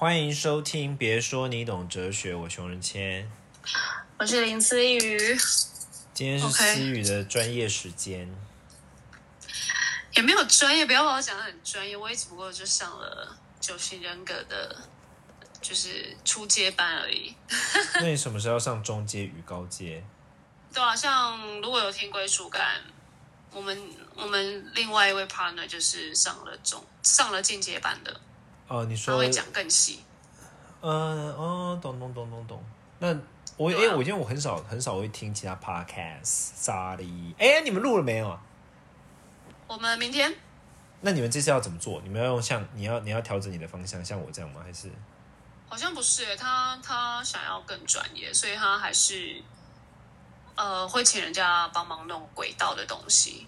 欢迎收听，别说你懂哲学，我熊仁谦，我是林思雨。今天是思雨的专业时间，也没有专业，不要把我讲的很专业，我也只不过就上了九型人格的，就是初阶班而已。那你什么时候上中阶与高阶？对啊，像如果有听归属感，我们我们另外一位 partner 就是上了中上了进阶班的。哦，你说他会讲更细。嗯哦，懂懂懂懂懂。那我哎，我因为我很少很少会听其他 podcast，sorry。哎，你们录了没有啊？我们明天。那你们这次要怎么做？你们要用像你要你要调整你的方向，像我这样吗？还是？好像不是，他他想要更专业，所以他还是呃会请人家帮忙弄轨道的东西，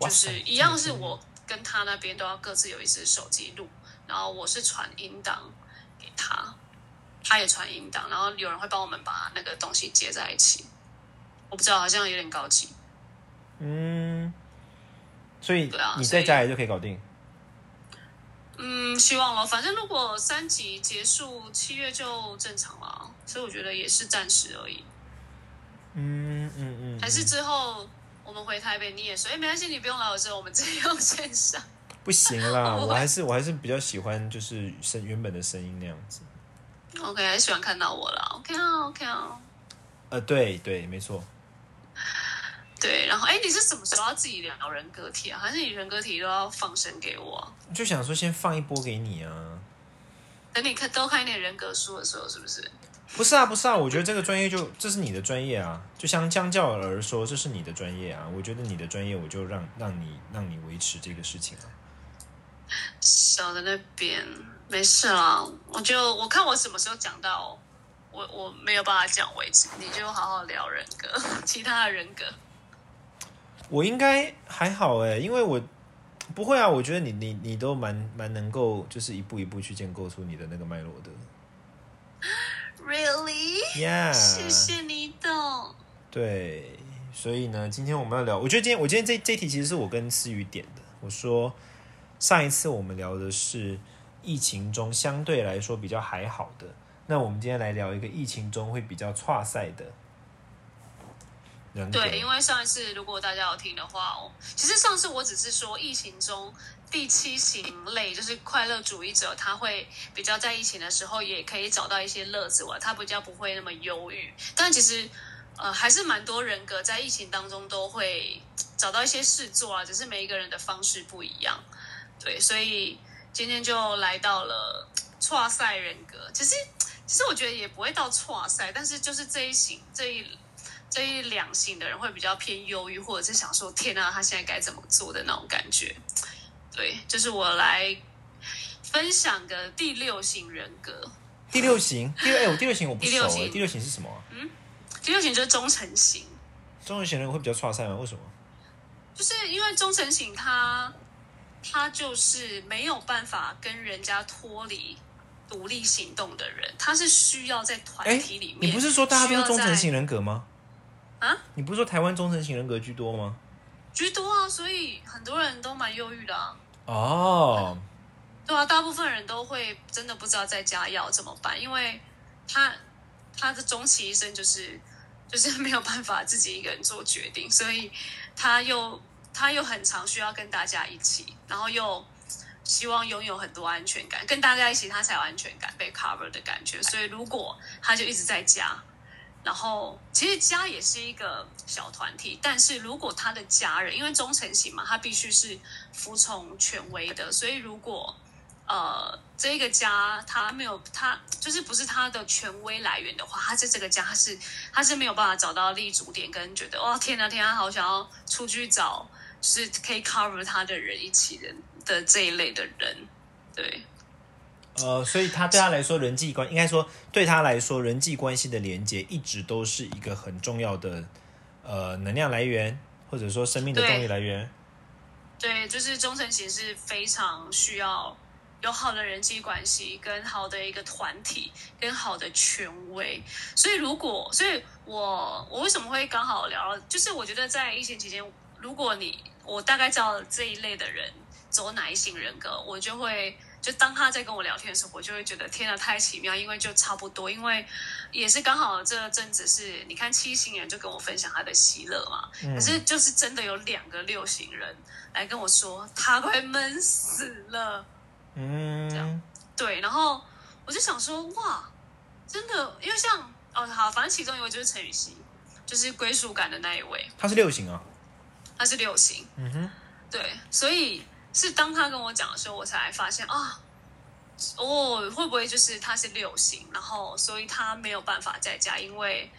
就是一样是我跟他那边都要各自有一只手机录。然后我是传音档给他，他也传音档，然后有人会帮我们把那个东西接在一起。我不知道，好像有点高级。嗯，所以你在家里就可以搞定。嗯，希望了。反正如果三级结束，七月就正常了，所以我觉得也是暂时而已。嗯嗯嗯。还是之后我们回台北，你也说，哎，没关系，你不用来我这，我们直接用线上。不行啦，我还是我还是比较喜欢就是声原本的声音那样子。OK，还喜欢看到我了。OK 啊，OK 啊。呃，对对，没错。对，然后哎，你是什么时候要自己聊人格体啊？还是你人格体都要放生给我？就想说先放一波给你啊。等你看多看一点人格书的时候，是不是？不是啊，不是啊，我觉得这个专业就这是你的专业啊，就相相较而说，这是你的专业啊。我觉得你的专业，我就让让你让你维持这个事情啊。小的那边没事啦，我就我看我什么时候讲到我我没有办法讲为止，你就好好聊人格，其他的人格。我应该还好哎，因为我不会啊，我觉得你你你都蛮蛮能够，就是一步一步去建构出你的那个脉络的。Really？Yeah，谢谢你懂。对，所以呢，今天我们要聊，我觉得今天我今天这这题其实是我跟思雨点的，我说。上一次我们聊的是疫情中相对来说比较还好的，那我们今天来聊一个疫情中会比较差赛的对，因为上一次如果大家有听的话哦，其实上次我只是说疫情中第七型类就是快乐主义者，他会比较在疫情的时候也可以找到一些乐子玩，他比较不会那么忧郁。但其实呃还是蛮多人格在疫情当中都会找到一些事做啊，只是每一个人的方式不一样。对，所以今天就来到了错赛人格。其实，其实我觉得也不会到错赛，但是就是这一型、这一、这一两型的人会比较偏忧郁，或者是想说“天啊，他现在该怎么做的”那种感觉。对，就是我来分享个第六型人格。第六型，第六哎，我第六型我不熟哎。第六型是什么？嗯，第六型就是忠诚型。忠诚型人会比较错赛吗？为什么？就是因为忠诚型他。他就是没有办法跟人家脱离、独立行动的人，他是需要在团体里面。你不是说大家都是忠诚型人格吗？啊？你不是说台湾忠诚型人格居多吗？居多啊，所以很多人都蛮忧郁的啊。哦，对啊，大部分人都会真的不知道在家要怎么办，因为他他的终其一生就是就是没有办法自己一个人做决定，所以他又。他又很常需要跟大家一起，然后又希望拥有很多安全感，跟大家一起他才有安全感被 cover 的感觉。所以如果他就一直在家，然后其实家也是一个小团体，但是如果他的家人因为忠诚型嘛，他必须是服从权威的，所以如果呃这个家他没有他就是不是他的权威来源的话，他在这个家是他是没有办法找到立足点，跟觉得哇天啊天啊，好想要出去找。是可以 cover 他的人一起人的这一类的人，对。呃，所以他对他来说，人际关应该说对他来说，人际关系的连接一直都是一个很重要的呃能量来源，或者说生命的动力来源。对，就是忠诚型是非常需要有好的人际关系，跟好的一个团体，跟好的权威。所以如果，所以我我为什么会刚好聊，就是我觉得在疫情期间，如果你我大概知道这一类的人走哪一型人格，我就会就当他在跟我聊天的时候，我就会觉得天啊，太奇妙，因为就差不多，因为也是刚好这阵子是你看七型人就跟我分享他的喜乐嘛，可是就是真的有两个六型人来跟我说他快闷死了，嗯，这样。对，然后我就想说哇，真的，因为像哦好，反正其中一位就是陈雨希，就是归属感的那一位，他是六型啊，他是六型，嗯哼，对，所以是当他跟我讲的时候，我才发现啊，哦，会不会就是他是六型，然后所以他没有办法在家，因为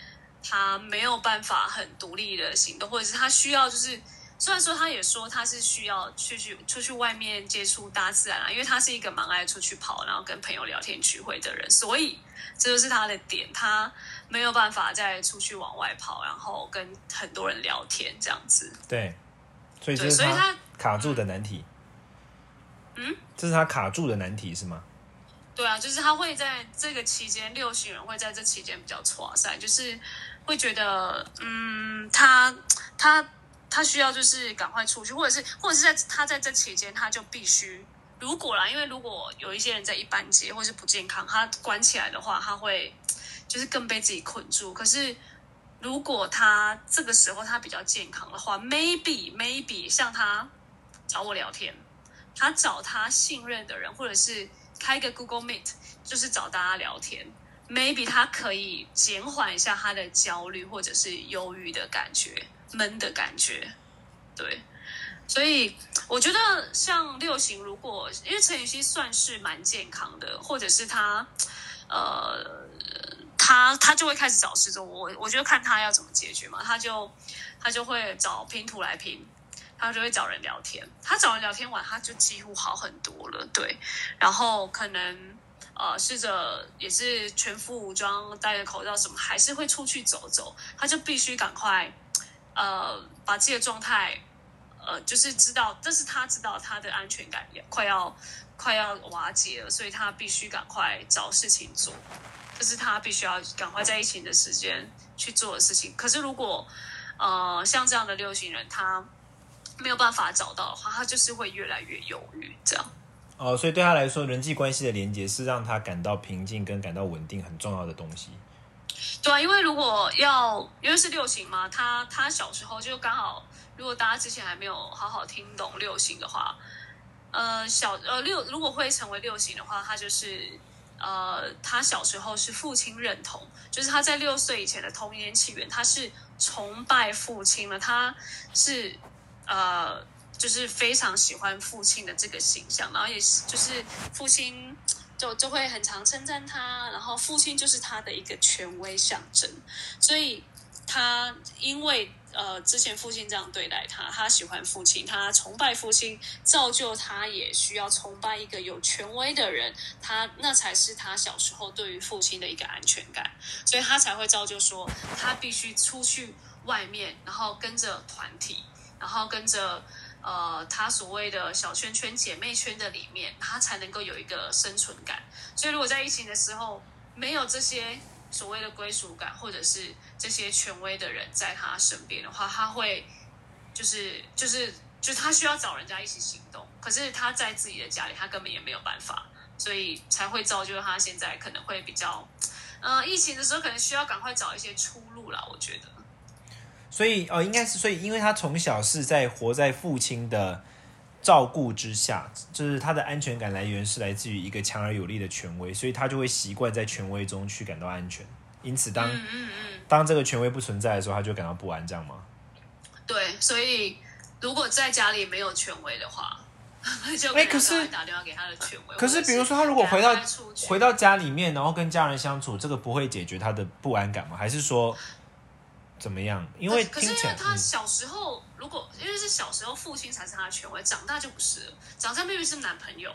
他没有办法很独立的行动，或者是他需要就是，虽然说他也说他是需要去去出去外面接触大自然啊，因为他是一个蛮爱出去跑，然后跟朋友聊天聚会的人，所以这就是他的点，他没有办法再出去往外跑，然后跟很多人聊天这样子。对，所以这，是所以他卡住的难题。嗯，这是他卡住的难题是吗？对啊，就是他会在这个期间，六型人会在这期间比较挫赛，就是会觉得，嗯，他他他需要就是赶快出去，或者是或者是在他在这期间，他就必须，如果啦，因为如果有一些人在一般街或是不健康，他关起来的话，他会就是更被自己困住。可是如果他这个时候他比较健康的话，maybe maybe 像他找我聊天，他找他信任的人，或者是开个 Google Meet，就是找大家聊天，maybe 他可以减缓一下他的焦虑或者是忧郁的感觉、闷的感觉，对。所以我觉得像六型，如果因为陈雨希算是蛮健康的，或者是他呃，他他就会开始找失踪。我我觉得看他要怎么解决嘛，他就他就会找拼图来拼。他就会找人聊天，他找人聊天完，他就几乎好很多了，对。然后可能呃试着也是全副武装，戴着口罩什么，还是会出去走走。他就必须赶快呃把自己的状态呃就是知道，这是他知道他的安全感也快要快要瓦解了，所以他必须赶快找事情做，这是他必须要赶快在疫情的时间去做的事情。可是如果呃像这样的六型人，他没有办法找到的话，他就是会越来越忧郁，这样。哦，所以对他来说，人际关系的连接是让他感到平静跟感到稳定很重要的东西。对啊，因为如果要因为是六型嘛，他他小时候就刚好，如果大家之前还没有好好听懂六型的话，呃，小呃六如果会成为六型的话，他就是呃，他小时候是父亲认同，就是他在六岁以前的童年起源，他是崇拜父亲的，他是。呃，就是非常喜欢父亲的这个形象，然后也是就是父亲就就会很常称赞他，然后父亲就是他的一个权威象征，所以他因为呃之前父亲这样对待他，他喜欢父亲，他崇拜父亲，造就他也需要崇拜一个有权威的人，他那才是他小时候对于父亲的一个安全感，所以他才会造就说他必须出去外面，然后跟着团体。然后跟着呃，他所谓的小圈圈、姐妹圈的里面，他才能够有一个生存感。所以，如果在疫情的时候没有这些所谓的归属感，或者是这些权威的人在他身边的话，他会就是就是就他需要找人家一起行动。可是他在自己的家里，他根本也没有办法，所以才会造就他现在可能会比较呃，疫情的时候可能需要赶快找一些出路啦。我觉得。所以哦，应该是所以，因为他从小是在活在父亲的照顾之下，就是他的安全感来源是来自于一个强而有力的权威，所以他就会习惯在权威中去感到安全。因此，当嗯嗯嗯，当这个权威不存在的时候，他就感到不安，这样吗？对，所以如果在家里没有权威的话，就哎可是打电话给他的权威。可是，比如说他如果回到回到家里面，然后跟家人相处，这个不会解决他的不安感吗？还是说怎么样？因为可是因为他小时候，如果因为是小时候父亲才是他的权威，长大就不是了。长大 maybe 是男朋友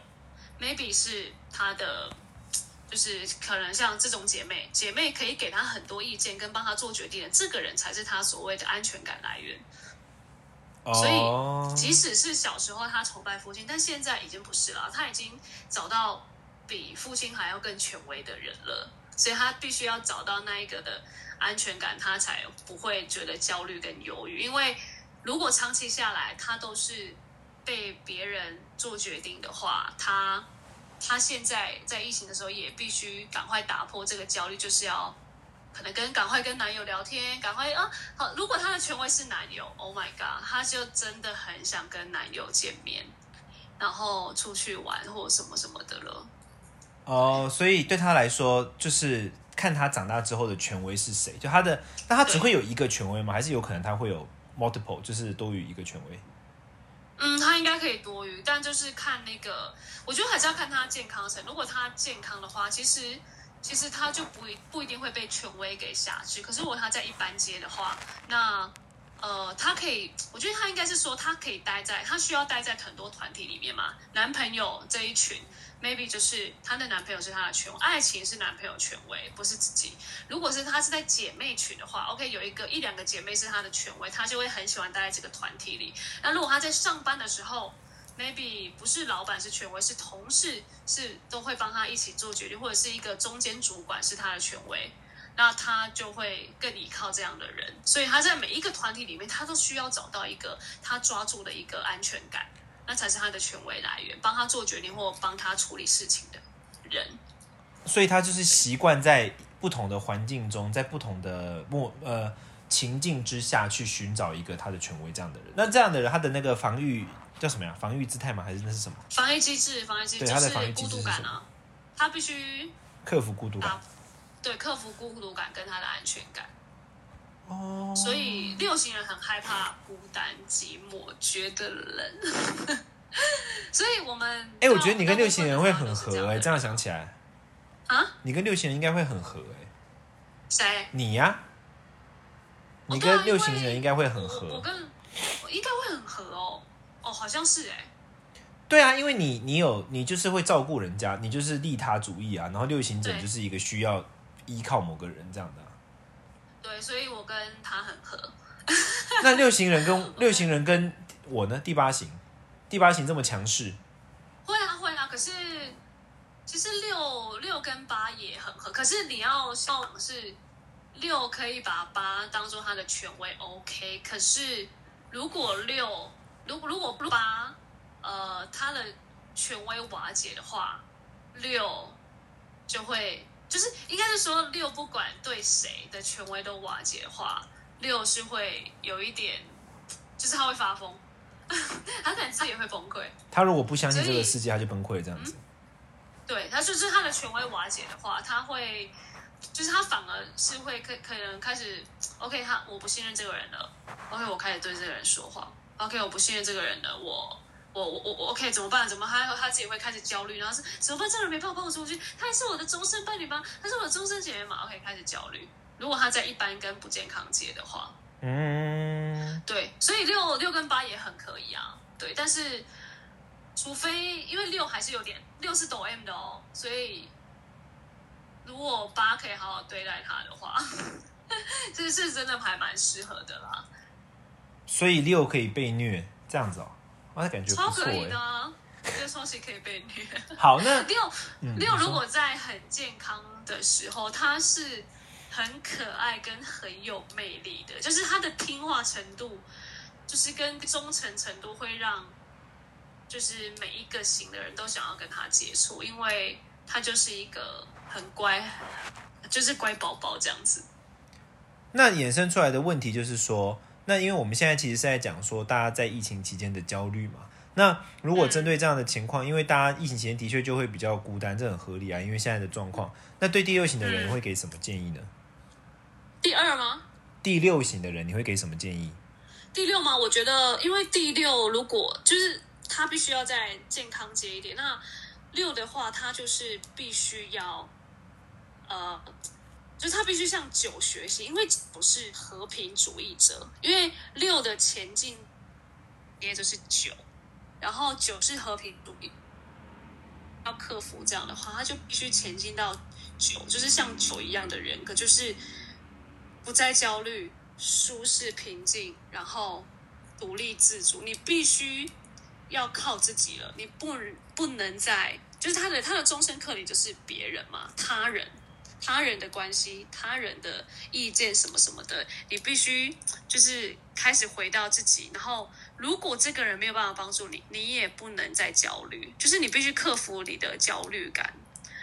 ，maybe 是他的，就是可能像这种姐妹，姐妹可以给他很多意见跟帮他做决定的，这个人才是他所谓的安全感来源。所以哦，即使是小时候他崇拜父亲，但现在已经不是了，他已经找到比父亲还要更权威的人了，所以他必须要找到那一个的安全感，他才不会觉得焦虑跟忧郁。因为如果长期下来他都是被别人做决定的话，他他现在在疫情的时候也必须赶快打破这个焦虑，就是要可能跟赶快跟男友聊天，赶快啊好。如果他的权威是男友，Oh my god，他就真的很想跟男友见面，然后出去玩或什么什么的了。哦，所以对他来说，就是看他长大之后的权威是谁，就他的，那他只会有一个权威吗？还是有可能他会有 multiple，就是多于一个权威？嗯，他应该可以多余，但就是看那个，我觉得还是要看他健康程。如果他健康的话，其实其实他就不一不一定会被权威给辖制。可是如果他在一般阶的话，那呃，他可以，我觉得他应该是说，他可以待在，他需要待在很多团体里面嘛，男朋友这一群。Maybe 就是她的男朋友是她的权威，爱情是男朋友权威，不是自己。如果是她是在姐妹群的话，OK，有一个一两个姐妹是她的权威，她就会很喜欢待在这个团体里。那如果她在上班的时候，maybe 不是老板是权威，是同事是都会帮她一起做决定，或者是一个中间主管是她的权威，那她就会更依靠这样的人。所以她在每一个团体里面，她都需要找到一个她抓住的一个安全感。那才是他的权威来源，帮他做决定或帮他处理事情的人。所以他就是习惯在不同的环境中，在不同的目呃情境之下去寻找一个他的权威这样的人。那这样的人，他的那个防御叫什么呀？防御姿态吗？还是那是什么？防御机制，防御机制就是孤独感啊。他必须克服孤独感，对，克服孤独感跟他的安全感。哦，所以六型人很害怕孤单寂寞，觉得冷。所以我们哎，我觉得你跟六型人会很合哎，这样想起来啊，你跟六型人应该会很合哎。谁？你呀？你跟六型人应该会很合。我跟应该会很合哦。哦，好像是哎。对啊，因为你你有你就是会照顾人家，你就是利他主义啊。然后六型者就是一个需要依靠某个人这样的。对，所以我跟他很合。那六型人跟六型人跟我呢？第八型，第八型这么强势？会啊，会啊。可是其实六六跟八也很合。可是你要想是六可以把八当做他的权威，OK。可是如果六如果如果八呃他的权威瓦解的话，六就会。就是应该是说六不管对谁的权威都瓦解的话，六是会有一点，就是他会发疯，他可能自己也会崩溃。他如果不相信这个世界，他就崩溃这样子。对他就是他的权威瓦解的话，他会就是他反而是会可可能开始 OK，他我不信任这个人了，OK，我开始对这个人说话，OK，我不信任这个人了，我。我我我我 OK 怎么办？怎么他他自己会开始焦虑，然后是怎么办？这个人没办法帮我出去，他还是我的终身伴侣吗？他是我的终身姐妹吗？OK 开始焦虑。如果他在一般跟不健康界的话，嗯，对，所以六六跟八也很可以啊，对，但是除非因为六还是有点六是抖 M 的哦，所以如果八可以好好对待他的话，这是真的还蛮适合的啦。所以六可以被虐这样子哦。我感觉超可以的，觉得双喜可以被虐。好，那 六六如果在很健康的时候，他是很可爱跟很有魅力的，就是他的听话程度，就是跟忠诚程度会让，就是每一个型的人都想要跟他接触，因为他就是一个很乖，就是乖宝宝这样子。那衍生出来的问题就是说。那因为我们现在其实是在讲说，大家在疫情期间的焦虑嘛。那如果针对这样的情况，因为大家疫情期间的确就会比较孤单，这很合理啊。因为现在的状况，那对第六型的人会给什么建议呢？第二吗？第六型的人你会给什么建议？第六吗？我觉得，因为第六如果就是他必须要在健康接一点，那六的话，他就是必须要呃。就是他必须向九学习，因为不是和平主义者。因为六的前进，也就是九，然后九是和平主义，要克服这样的话，他就必须前进到九，就是像九一样的人格，就是不再焦虑、舒适、平静，然后独立自主。你必须要靠自己了，你不不能再就是他的他的终身课题就是别人嘛，他人。他人的关系、他人的意见什么什么的，你必须就是开始回到自己，然后如果这个人没有办法帮助你，你也不能再焦虑，就是你必须克服你的焦虑感，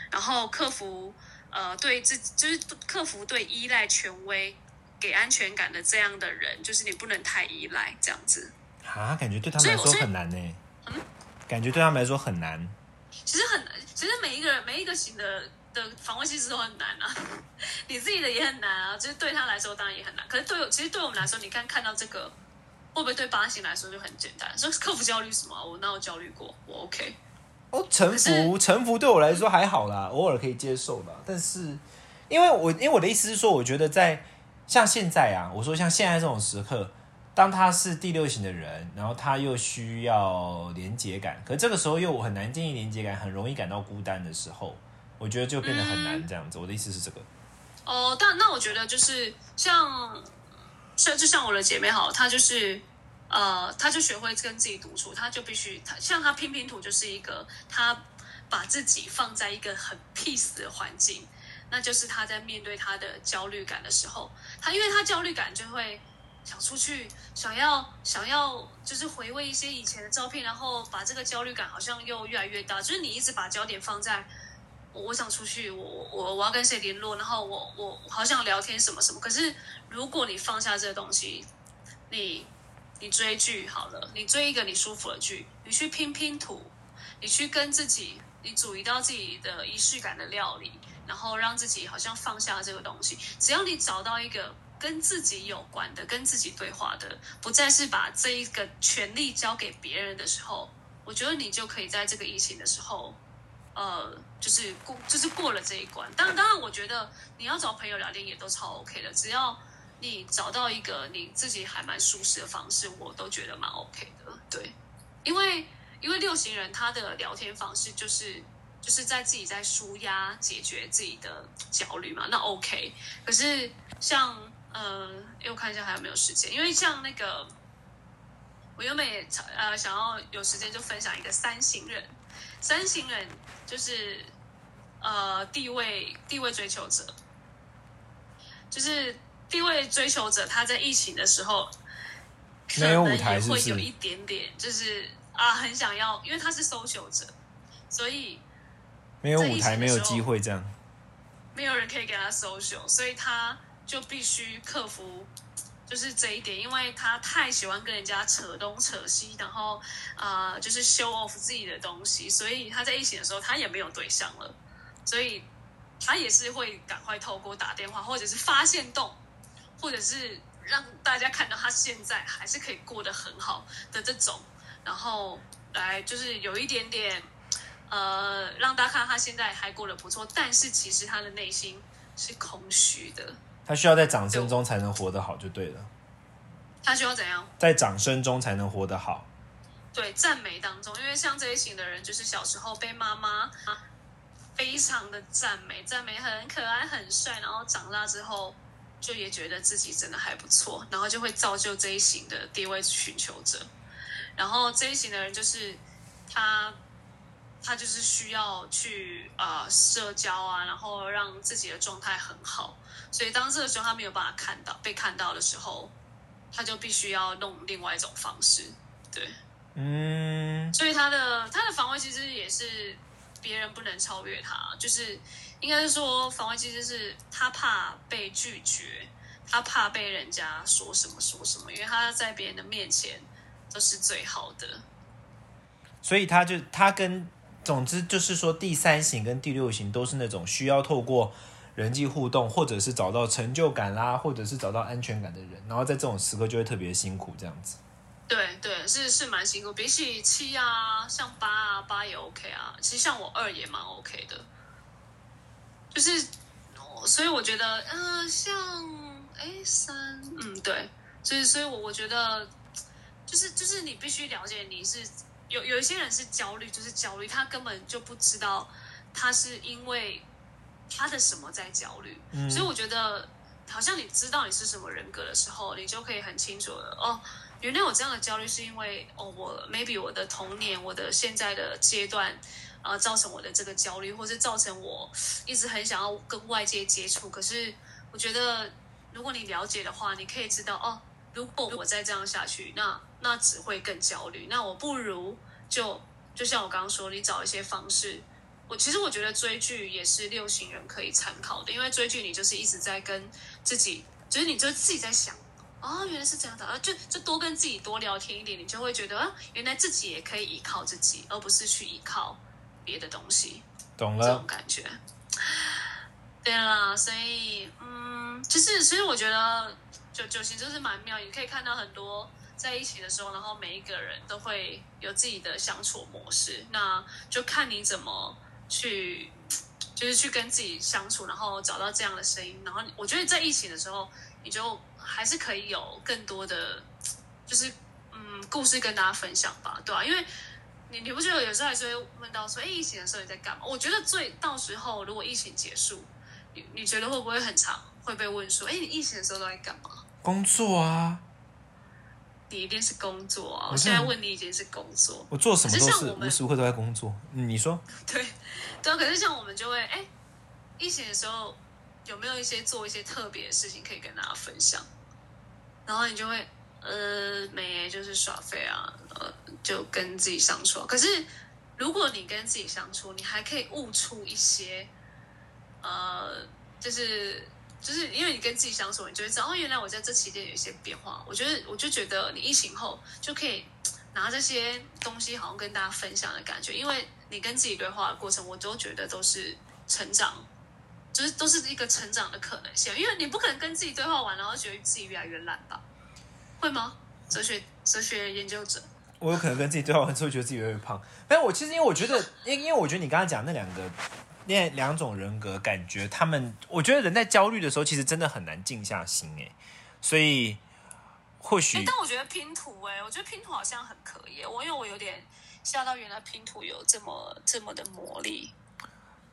然后克服呃对自就是克服对依赖权威给安全感的这样的人，就是你不能太依赖这样子。啊，感觉对他们来说很难呢。嗯感觉对他们来说很难。其实很难，其实每一个人每一个型的的防卫机制都很难啊，你自己的也很难啊，就是对他来说当然也很难。可是对我，其实对我们来说，你看看到这个，会不会对八型来说就很简单？说克服焦虑什么？我哪有焦虑过？我 OK。哦，臣服臣服对我来说还好啦，偶尔可以接受吧。但是，因为我因为我的意思是说，我觉得在像现在啊，我说像现在这种时刻，当他是第六型的人，然后他又需要连接感，可这个时候又很难建立连接感，很容易感到孤单的时候，我觉得就变得很难这样子。我的意思是这个。哦，但那我觉得就是像像就像我的姐妹好，她就是呃，她就学会跟自己独处，她就必须她像她拼拼图就是一个她把自己放在一个很 peace 的环境，那就是她在面对她的焦虑感的时候，她因为她焦虑感就会想出去，想要想要就是回味一些以前的照片，然后把这个焦虑感好像又越来越大，就是你一直把焦点放在。我想出去，我我我要跟谁联络，然后我我好想聊天什么什么。可是如果你放下这个东西，你你追剧好了，你追一个你舒服的剧，你去拼拼图，你去跟自己，你煮一道自己的仪式感的料理，然后让自己好像放下这个东西。只要你找到一个跟自己有关的、跟自己对话的，不再是把这一个权利交给别人的时候，我觉得你就可以在这个疫情的时候。呃，就是过，就是过了这一关。当然，当然，我觉得你要找朋友聊天也都超 OK 的，只要你找到一个你自己还蛮舒适的方式，我都觉得蛮 OK 的。对，因为因为六型人他的聊天方式就是就是在自己在舒压解决自己的焦虑嘛，那 OK。可是像呃，我看一下还有没有时间，因为像那个我原本也呃想要有时间就分享一个三型人，三型人。就是呃，地位地位追求者，就是地位追求者，他在疫情的时候，可能舞台是会有一点点，就是啊，很想要，因为他是搜求者，所以没有舞台，没有机会，这样没有人可以给他搜求，所以他就必须克服。就是这一点，因为他太喜欢跟人家扯东扯西，然后啊，就是 show off 自己的东西，所以他在一起的时候，他也没有对象了，所以他也是会赶快透过打电话，或者是发现洞，或者是让大家看到他现在还是可以过得很好的这种，然后来就是有一点点呃，让大家看他现在还过得不错，但是其实他的内心是空虚的。他需要在掌声中才能活得好，就对了。他需要怎样？在掌声中才能活得好。对，赞美当中，因为像这一型的人，就是小时候被妈妈非常的赞美，赞美很可爱、很帅，然后长大之后就也觉得自己真的还不错，然后就会造就这一型的地位寻求者。然后这一型的人就是他。他就是需要去呃社交啊，然后让自己的状态很好。所以当这个时候他没有办法看到被看到的时候，他就必须要弄另外一种方式。对，嗯。所以他的他的防卫其实也是别人不能超越他，就是应该是说防卫其实是他怕被拒绝，他怕被人家说什么说什么，因为他在别人的面前都是最好的。所以他就他跟。总之就是说，第三型跟第六型都是那种需要透过人际互动，或者是找到成就感啦，或者是找到安全感的人，然后在这种时刻就会特别辛苦，这样子。对对，是是蛮辛苦。比起七啊，像八啊，八也 OK 啊。其实像我二也蛮 OK 的，就是所以我觉得，嗯，像哎三，嗯对，所以所以我我觉得，就是就是你必须了解你是。有有一些人是焦虑，就是焦虑，他根本就不知道他是因为他的什么在焦虑。所以我觉得，好像你知道你是什么人格的时候，你就可以很清楚的哦，原来我这样的焦虑是因为哦，我 maybe 我的童年，我的现在的阶段啊，造成我的这个焦虑，或是造成我一直很想要跟外界接触。可是我觉得，如果你了解的话，你可以知道哦，如果我再这样下去，那。那只会更焦虑。那我不如就就像我刚刚说，你找一些方式。我其实我觉得追剧也是六型人可以参考的，因为追剧你就是一直在跟自己，就是你就自己在想，哦，原来是这样的啊，就就多跟自己多聊天一点，你就会觉得啊，原来自己也可以依靠自己，而不是去依靠别的东西。懂了这种了，感觉。对啦，所以嗯，其实其实我觉得九九型就是蛮妙，你可以看到很多在一起的时候，然后每一个人都会有自己的相处模式，那就看你怎么去。就是去跟自己相处，然后找到这样的声音，然后我觉得在疫情的时候，你就还是可以有更多的，就是嗯故事跟大家分享吧，对吧、因为你你不觉得有时候还是会问到说，哎，疫情的时候你在干嘛？我觉得最到时候如果疫情结束，你你觉得会不会很长会被问说，哎，你疫情的时候都在干嘛？工作啊，你一定是工作啊！我现在问你已经是工作，我做什么都是无时无刻都在工作。嗯你说，对对啊。可是像我们就会，哎，疫情的时候有没有一些做一些特别的事情可以跟大家分享？然后你就会，呃，没，就是耍废啊，呃，就跟自己相处啊。可是如果你跟自己相处，你还可以悟出一些，呃，就是就是因为你跟自己相处，你就会知道，哦，原来我在这期间有一些变化。我觉得，我就觉得你疫情后就可以拿这些东西，好像跟大家分享的感觉，因为你跟自己对话的过程，我都觉得都是成长。就是都是一个成长的可能性，因为你不可能跟自己对话完，然后觉得自己越来越烂吧？会吗？哲学哲学研究者，我有可能跟自己对话完之后，觉得自己越来越胖。但我其实因为我觉得，因因为我觉得你刚刚讲那两个那两种人格，感觉他们，我觉得人在焦虑的时候，其实真的很难静下心哎。所以或哎、许但我觉得拼图、哎，我觉得拼图好像很可以。我因为我有点吓到，原来拼图有这么这么的魔力。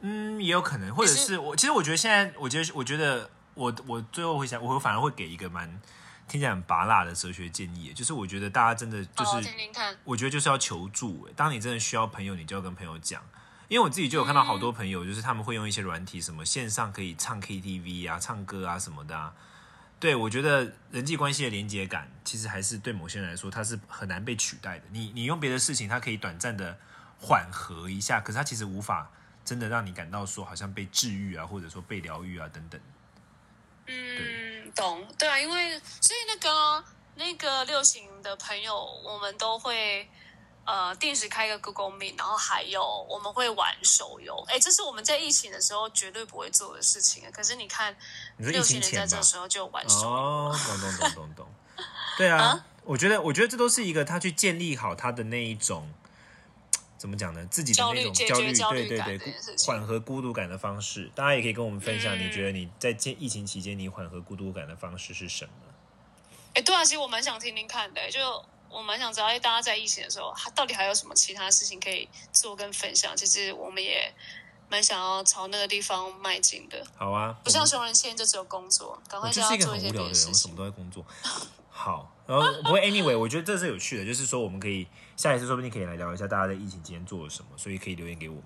嗯，也有可能，或者是我，其实我觉得现在，我觉得，我觉得我我最后会想，我反而会给一个蛮听起来很拔辣的哲学建议，就是我觉得大家真的就好，是。我觉得就是要求助。欸当你真的需要朋友，你就要跟朋友讲。因为我自己就有看到好多朋友，就是他们会用一些软体，什么线上可以唱 KTV 啊、唱歌啊什么的啊。对我觉得人际关系的连接感，其实还是对某些人来说，它是很难被取代的。你你用别的事情，它可以短暂的缓和一下，可是它其实无法真的让你感到说好像被治愈啊，或者说被疗愈啊等等。嗯，懂，对啊，因为所以那个那个六型的朋友，我们都会呃定时开一个 Google Meet，然后还有我们会玩手游，哎，这是我们在疫情的时候绝对不会做的事情。可是你看，你说疫六型情前吧人在这？时候就玩手游，哦，懂懂懂懂懂。对啊，啊我觉得我觉得这都是一个他去建立好他的那一种怎么讲呢？自己的那种焦虑解焦虑，对对对缓和孤独感的方式。大家也可以跟我们分享，嗯你觉得你在这疫情期间你缓和孤独感的方式是什么？哎，对啊，其实我蛮想听听看的，就我蛮想知道，哎，大家在疫情的时候，还到底还有什么其他事情可以做跟分享？其实我们也蛮想要朝那个地方迈进的，好啊，不像熊仁谦就只有工作，赶快叫我就是一个他做一些很无聊的人，别的事情我什么。都在工作。好，然后不过 anyway，我觉得这是有趣的，就是说我们可以下一次说不定可以来聊一下大家在疫情期间做了什么，所以可以留言给我们。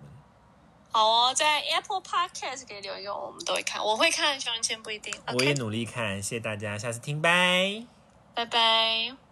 好哦，在 Apple Podcast 可以留言，我们都会看，我会看，熊仁谦不一定。我也努力看，谢谢大家，下次听，拜。拜拜。